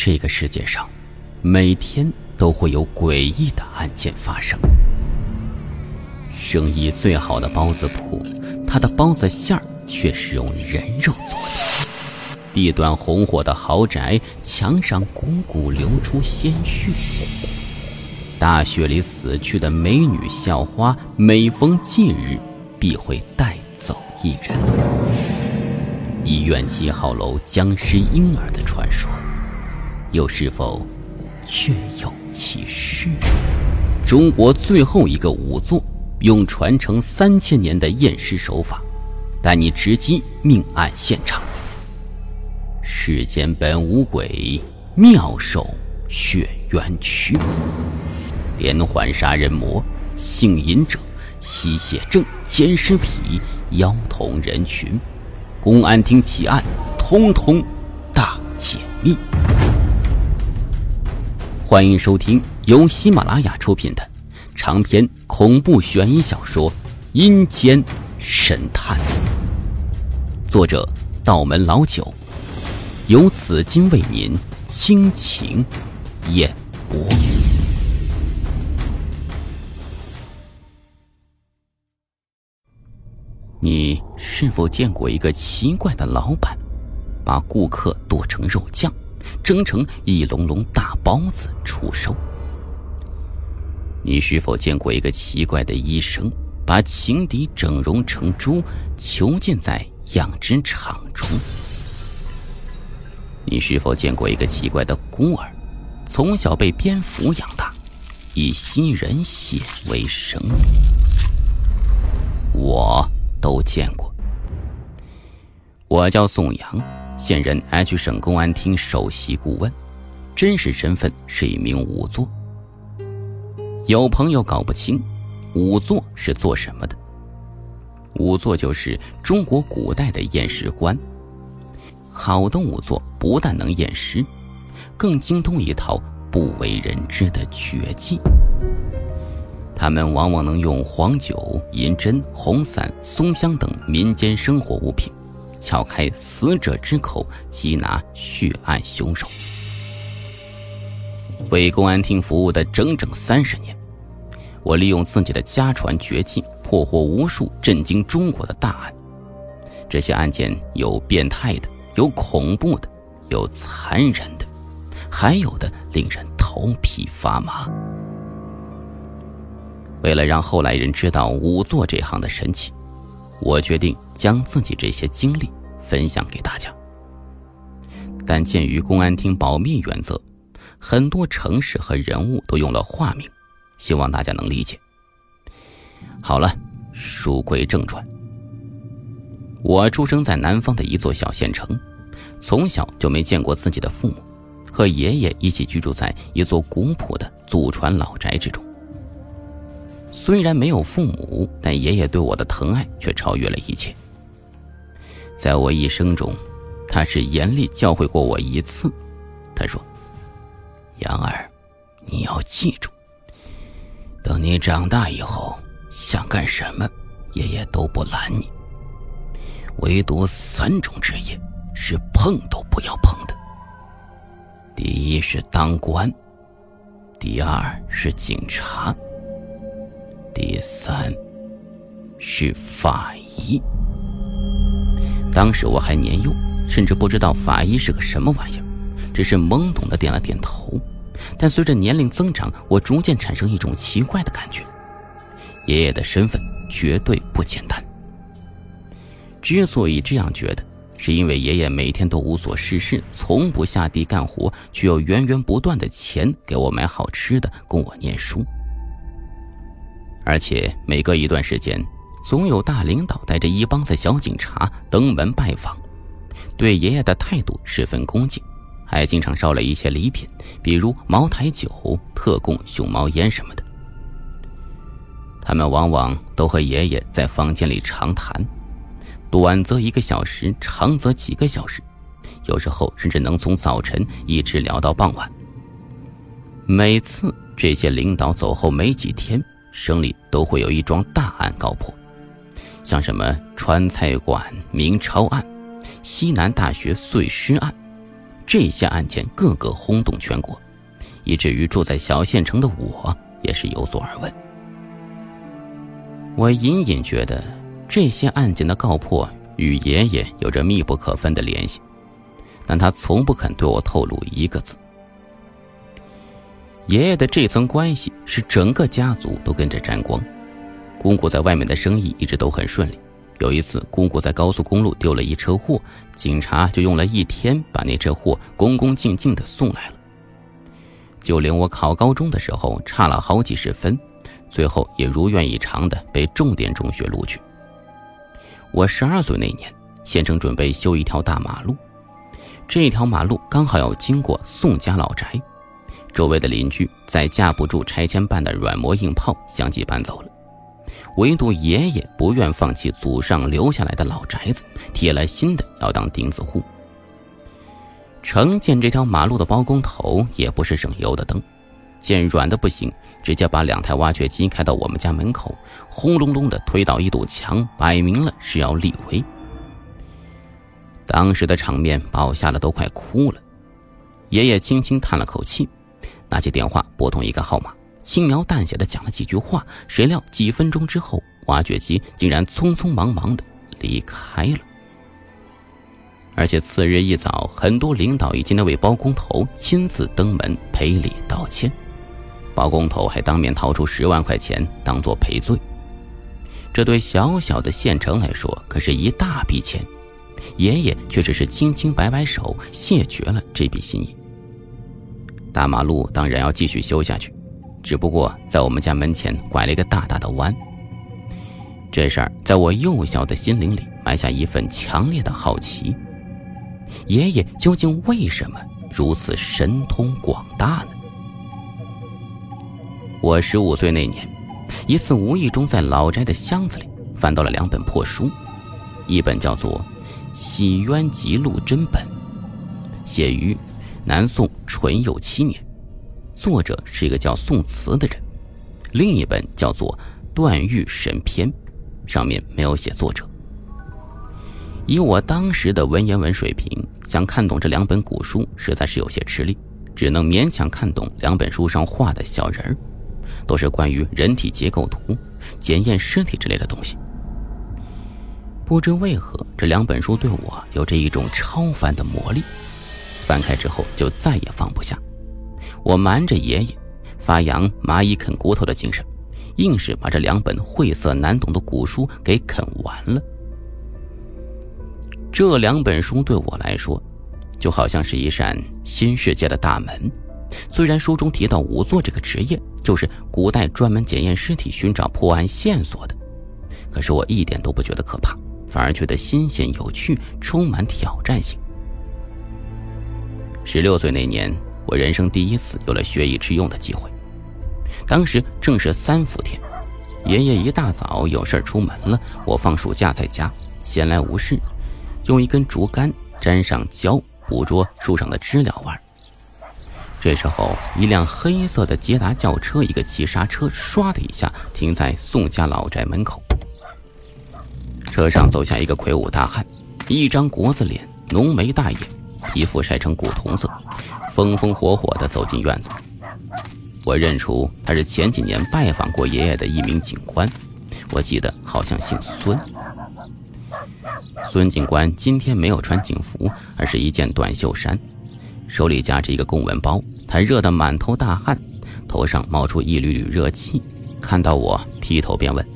这个世界上，每天都会有诡异的案件发生。生意最好的包子铺，它的包子馅儿却是用人肉做的。地段红火的豪宅，墙上汩汩流出鲜血。大学里死去的美女校花，每逢忌日必会带走一人。医院七号楼僵尸婴儿的传说。又是否确有其事？中国最后一个仵作，用传承三千年的验尸手法，带你直击命案现场。世间本无鬼，妙手血冤屈。连环杀人魔、性瘾者、吸血症、奸尸癖、妖童人群，公安厅奇案，通通大解密。欢迎收听由喜马拉雅出品的长篇恐怖悬疑小说《阴间神探》，作者道门老九，由紫金为您倾情演播。你是否见过一个奇怪的老板，把顾客剁成肉酱？蒸成一笼笼大包子出售。你是否见过一个奇怪的医生，把情敌整容成猪，囚禁在养殖场中？你是否见过一个奇怪的孤儿，从小被蝙蝠养大，以吸人血为生？我都见过。我叫宋阳。现任 H 省公安厅首席顾问，真实身份是一名仵作。有朋友搞不清，仵作是做什么的？仵作就是中国古代的验尸官。好的仵作不但能验尸，更精通一套不为人知的绝技。他们往往能用黄酒、银针、红伞、松香等民间生活物品。撬开死者之口，缉拿血案凶手。为公安厅服务的整整三十年，我利用自己的家传绝技，破获无数震惊中国的大案。这些案件有变态的，有恐怖的，有残忍的，还有的令人头皮发麻。为了让后来人知道仵作这行的神奇。我决定将自己这些经历分享给大家，但鉴于公安厅保密原则，很多城市和人物都用了化名，希望大家能理解。好了，书归正传。我出生在南方的一座小县城，从小就没见过自己的父母，和爷爷一起居住在一座古朴的祖传老宅之中。虽然没有父母，但爷爷对我的疼爱却超越了一切。在我一生中，他是严厉教诲过我一次。他说：“杨儿，你要记住，等你长大以后，想干什么，爷爷都不拦你。唯独三种职业是碰都不要碰的。第一是当官，第二是警察。”第三，是法医。当时我还年幼，甚至不知道法医是个什么玩意儿，只是懵懂的点了点头。但随着年龄增长，我逐渐产生一种奇怪的感觉：爷爷的身份绝对不简单。之所以这样觉得，是因为爷爷每天都无所事事，从不下地干活，却有源源不断的钱给我买好吃的，供我念书。而且每隔一段时间，总有大领导带着一帮子小警察登门拜访，对爷爷的态度十分恭敬，还经常捎来一些礼品，比如茅台酒、特供熊猫烟什么的。他们往往都和爷爷在房间里长谈，短则一个小时，长则几个小时，有时候甚至能从早晨一直聊到傍晚。每次这些领导走后没几天。省里都会有一桩大案告破，像什么川菜馆明抄案、西南大学碎尸案、这些案件个个轰动全国，以至于住在小县城的我也是有所耳闻。我隐隐觉得这些案件的告破与爷爷有着密不可分的联系，但他从不肯对我透露一个字。爷爷的这层关系使整个家族都跟着沾光。姑姑在外面的生意一直都很顺利。有一次，姑姑在高速公路丢了一车货，警察就用了一天把那车货恭恭敬敬地送来了。就连我考高中的时候差了好几十分，最后也如愿以偿地被重点中学录取。我十二岁那年，县城准备修一条大马路，这条马路刚好要经过宋家老宅，周围的邻居在架不住拆迁办的软磨硬泡，相继搬走了。唯独爷爷不愿放弃祖上留下来的老宅子，铁了心的要当钉子户。承建这条马路的包工头也不是省油的灯，见软的不行，直接把两台挖掘机开到我们家门口，轰隆隆的推倒一堵墙，摆明了是要立威。当时的场面把我吓得都快哭了。爷爷轻轻叹了口气，拿起电话拨通一个号码。轻描淡写的讲了几句话，谁料几分钟之后，挖掘机竟然匆匆忙忙的离开了。而且次日一早，很多领导以及那位包工头亲自登门赔礼道歉，包工头还当面掏出十万块钱当做赔罪。这对小小的县城来说可是一大笔钱，爷爷却只是轻轻摆摆手，谢绝了这笔心意。大马路当然要继续修下去。只不过在我们家门前拐了一个大大的弯。这事儿在我幼小的心灵里埋下一份强烈的好奇：爷爷究竟为什么如此神通广大呢？我十五岁那年，一次无意中在老宅的箱子里翻到了两本破书，一本叫做《洗冤集录真本》，写于南宋淳佑七年。作者是一个叫宋慈的人，另一本叫做《段誉神篇》，上面没有写作者。以我当时的文言文水平，想看懂这两本古书实在是有些吃力，只能勉强看懂两本书上画的小人儿，都是关于人体结构图、检验尸体之类的东西。不知为何，这两本书对我有着一种超凡的魔力，翻开之后就再也放不下。我瞒着爷爷，发扬蚂蚁啃骨头的精神，硬是把这两本晦涩难懂的古书给啃完了。这两本书对我来说，就好像是一扇新世界的大门。虽然书中提到仵作这个职业，就是古代专门检验尸体、寻找破案线索的，可是我一点都不觉得可怕，反而觉得新鲜有趣，充满挑战性。十六岁那年。我人生第一次有了学以致用的机会。当时正是三伏天，爷爷一大早有事出门了，我放暑假在家，闲来无事，用一根竹竿沾上胶，捕捉树上的知了玩。这时候，一辆黑色的捷达轿车，一个急刹车，唰的一下停在宋家老宅门口。车上走下一个魁梧大汉，一张国字脸，浓眉大眼，皮肤晒成古铜色。风风火火地走进院子，我认出他是前几年拜访过爷爷的一名警官，我记得好像姓孙。孙警官今天没有穿警服，而是一件短袖衫，手里夹着一个公文包，他热得满头大汗，头上冒出一缕缕热气，看到我劈头便问：“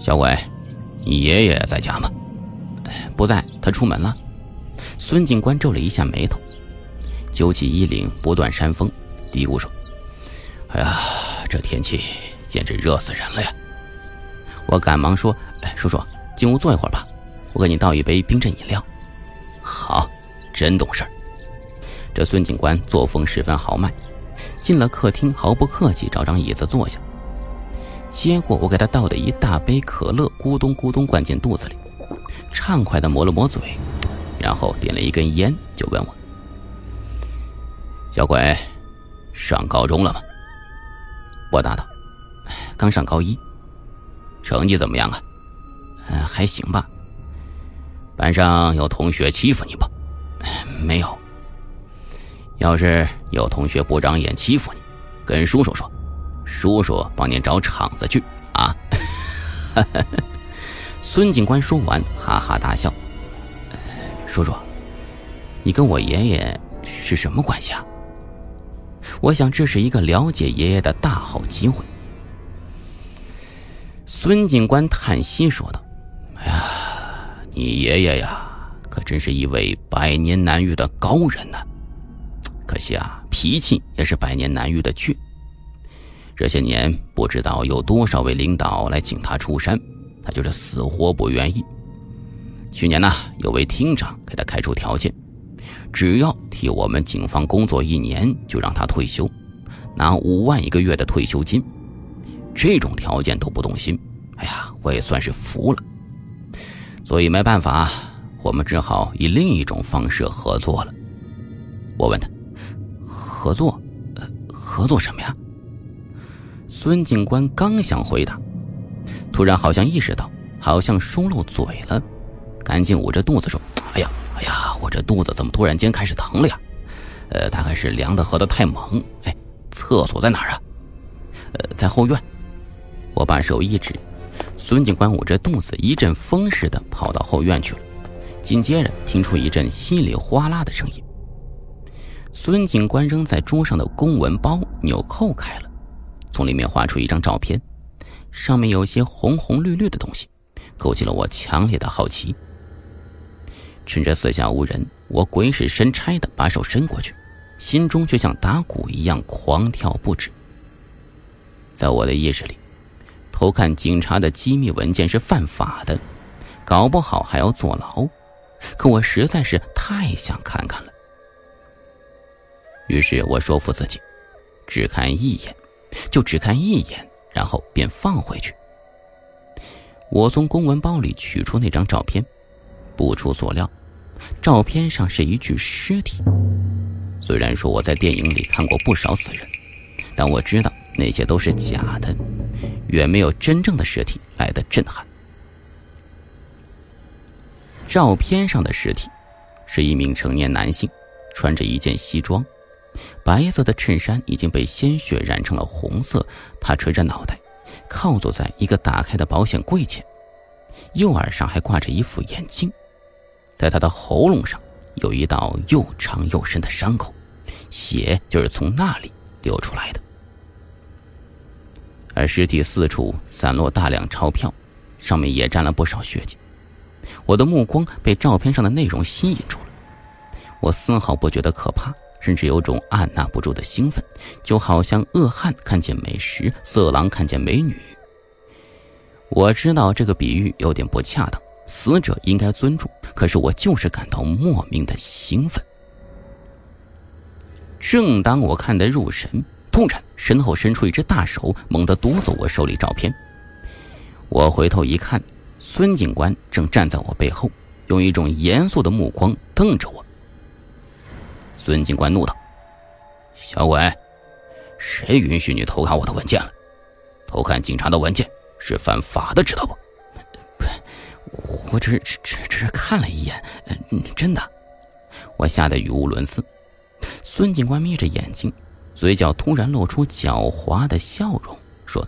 小鬼，你爷爷在家吗？”“不在，他出门了。”孙警官皱了一下眉头。揪起衣领，不断扇风，嘀咕说：“哎呀，这天气简直热死人了呀！”我赶忙说：“哎，叔叔，进屋坐一会儿吧，我给你倒一杯冰镇饮料。”好，真懂事儿。这孙警官作风十分豪迈，进了客厅，毫不客气找张椅子坐下，接过我给他倒的一大杯可乐，咕咚咕咚灌进肚子里，畅快地抹了抹嘴，然后点了一根烟，就问我。小鬼，上高中了吗？我答道：“刚上高一。”成绩怎么样啊？还行吧。班上有同学欺负你不？没有，要是有同学不长眼欺负你，跟叔叔说，叔叔帮你找场子去啊！孙警官说完，哈哈大笑。叔叔，你跟我爷爷是什么关系啊？我想这是一个了解爷爷的大好机会。孙警官叹息说道：“哎呀，你爷爷呀，可真是一位百年难遇的高人呢。可惜啊，脾气也是百年难遇的倔。这些年不知道有多少位领导来请他出山，他就是死活不愿意。去年呢，有位厅长给他开出条件。”只要替我们警方工作一年，就让他退休，拿五万一个月的退休金。这种条件都不动心，哎呀，我也算是服了。所以没办法，我们只好以另一种方式合作了。我问他：“合作？呃，合作什么呀？”孙警官刚想回答，突然好像意识到，好像说漏嘴了，赶紧捂着肚子说：“哎呀！”哎呀，我这肚子怎么突然间开始疼了呀？呃，大概是凉的喝的太猛。哎，厕所在哪儿啊？呃，在后院。我把手一指，孙警官捂着肚子，一阵风似的跑到后院去了。紧接着听出一阵稀里哗啦的声音。孙警官扔在桌上的公文包纽扣开了，从里面划出一张照片，上面有些红红绿绿的东西，勾起了我强烈的好奇。趁着四下无人，我鬼使神差的把手伸过去，心中却像打鼓一样狂跳不止。在我的意识里，偷看警察的机密文件是犯法的，搞不好还要坐牢。可我实在是太想看看了，于是我说服自己，只看一眼，就只看一眼，然后便放回去。我从公文包里取出那张照片，不出所料。照片上是一具尸体。虽然说我在电影里看过不少死人，但我知道那些都是假的，远没有真正的尸体来的震撼。照片上的尸体是一名成年男性，穿着一件西装，白色的衬衫已经被鲜血染成了红色。他垂着脑袋，靠坐在一个打开的保险柜前，右耳上还挂着一副眼镜。在他的喉咙上有一道又长又深的伤口，血就是从那里流出来的。而尸体四处散落大量钞票，上面也沾了不少血迹。我的目光被照片上的内容吸引住了，我丝毫不觉得可怕，甚至有种按捺不住的兴奋，就好像恶汉看见美食，色狼看见美女。我知道这个比喻有点不恰当。死者应该尊重，可是我就是感到莫名的兴奋。正当我看得入神，突然身后伸出一只大手，猛地夺走我手里照片。我回头一看，孙警官正站在我背后，用一种严肃的目光瞪着我。孙警官怒道：“小鬼，谁允许你偷看我的文件了？偷看警察的文件是犯法的，知道不？”我只只只只是看了一眼，嗯，真的，我吓得语无伦次。孙警官眯着眼睛，嘴角突然露出狡猾的笑容，说：“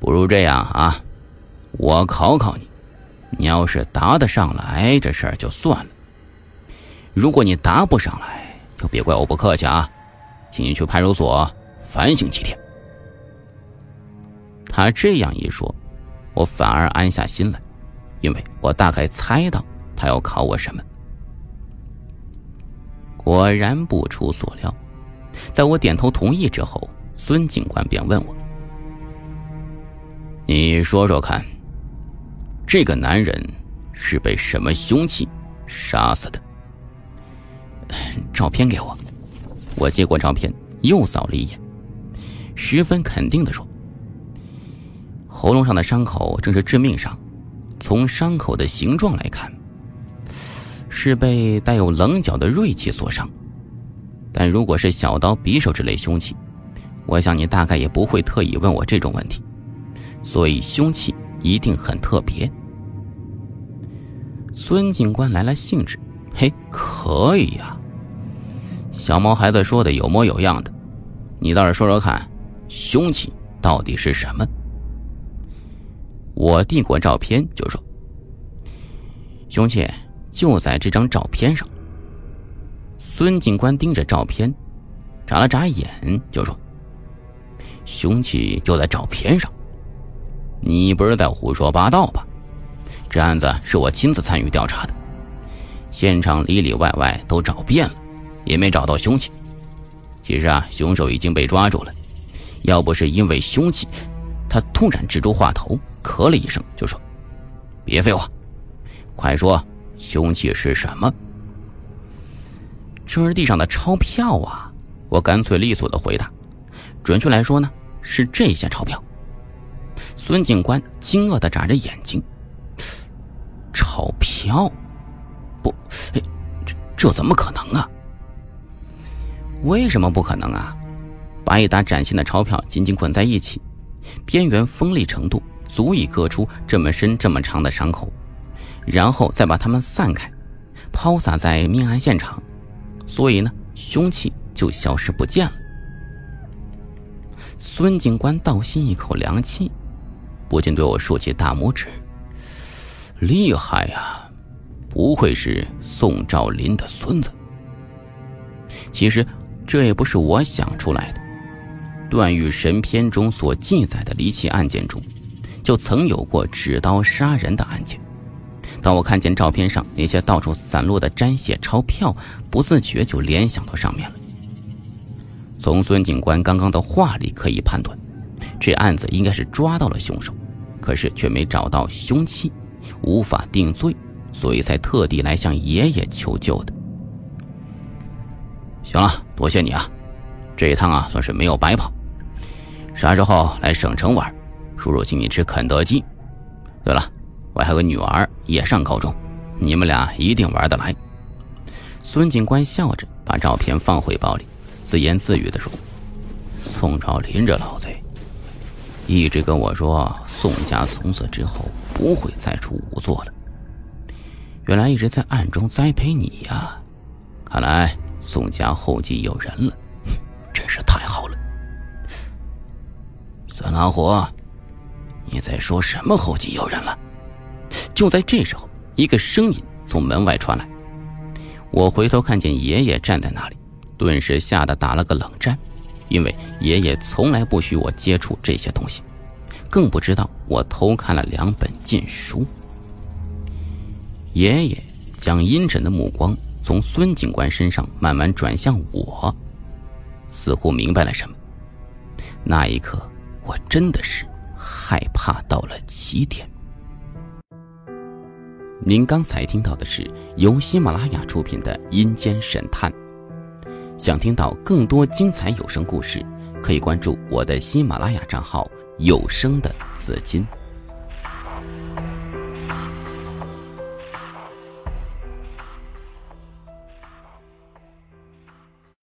不如这样啊，我考考你，你要是答得上来，这事儿就算了；如果你答不上来，就别怪我不客气啊，请你去派出所反省几天。”他这样一说。我反而安下心来，因为我大概猜到他要考我什么。果然不出所料，在我点头同意之后，孙警官便问我：“你说说看，这个男人是被什么凶器杀死的？”照片给我，我接过照片，又扫了一眼，十分肯定的说。喉咙上的伤口正是致命伤，从伤口的形状来看，是被带有棱角的锐器所伤。但如果是小刀、匕首之类凶器，我想你大概也不会特意问我这种问题。所以凶器一定很特别。孙警官来了兴致，嘿，可以呀，小毛孩子说的有模有样的，你倒是说说看，凶器到底是什么？我递过照片就说：“凶器就在这张照片上。”孙警官盯着照片，眨了眨眼就说：“凶器就在照片上，你不是在胡说八道吧？这案子是我亲自参与调查的，现场里里外外都找遍了，也没找到凶器。其实啊，凶手已经被抓住了，要不是因为凶器……”他突然指住话头。咳了一声，就说：“别废话，快说，凶器是什么？”这是地上的钞票啊！我干脆利索的回答。准确来说呢，是这些钞票。孙警官惊愕的眨着眼睛。钞票？不，这这怎么可能啊？为什么不可能啊？把一沓崭新的钞票紧紧捆在一起，边缘锋利程度。足以割出这么深、这么长的伤口，然后再把它们散开，抛洒在命案现场，所以呢，凶器就消失不见了。孙警官倒吸一口凉气，不禁对我竖起大拇指：“厉害呀，不愧是宋兆林的孙子。”其实，这也不是我想出来的，《段誉神篇》中所记载的离奇案件中。就曾有过纸刀杀人的案件。当我看见照片上那些到处散落的沾血钞票，不自觉就联想到上面了。从孙警官刚刚的话里可以判断，这案子应该是抓到了凶手，可是却没找到凶器，无法定罪，所以才特地来向爷爷求救的。行了，多谢你啊，这一趟啊算是没有白跑。啥时候来省城玩？叔叔请你吃肯德基。对了，我还有个女儿也上高中，你们俩一定玩得来。孙警官笑着把照片放回包里，自言自语地说：“宋兆林这老贼，一直跟我说宋家从此之后不会再出仵作了。原来一直在暗中栽培你呀！看来宋家后继有人了，真是太好了。”孙老虎。你在说什么？后继有人了！就在这时候，一个声音从门外传来。我回头看见爷爷站在那里，顿时吓得打了个冷战，因为爷爷从来不许我接触这些东西，更不知道我偷看了两本禁书。爷爷将阴沉的目光从孙警官身上慢慢转向我，似乎明白了什么。那一刻，我真的是……害怕到了极点。您刚才听到的是由喜马拉雅出品的《阴间神探》，想听到更多精彩有声故事，可以关注我的喜马拉雅账号“有声的紫金”。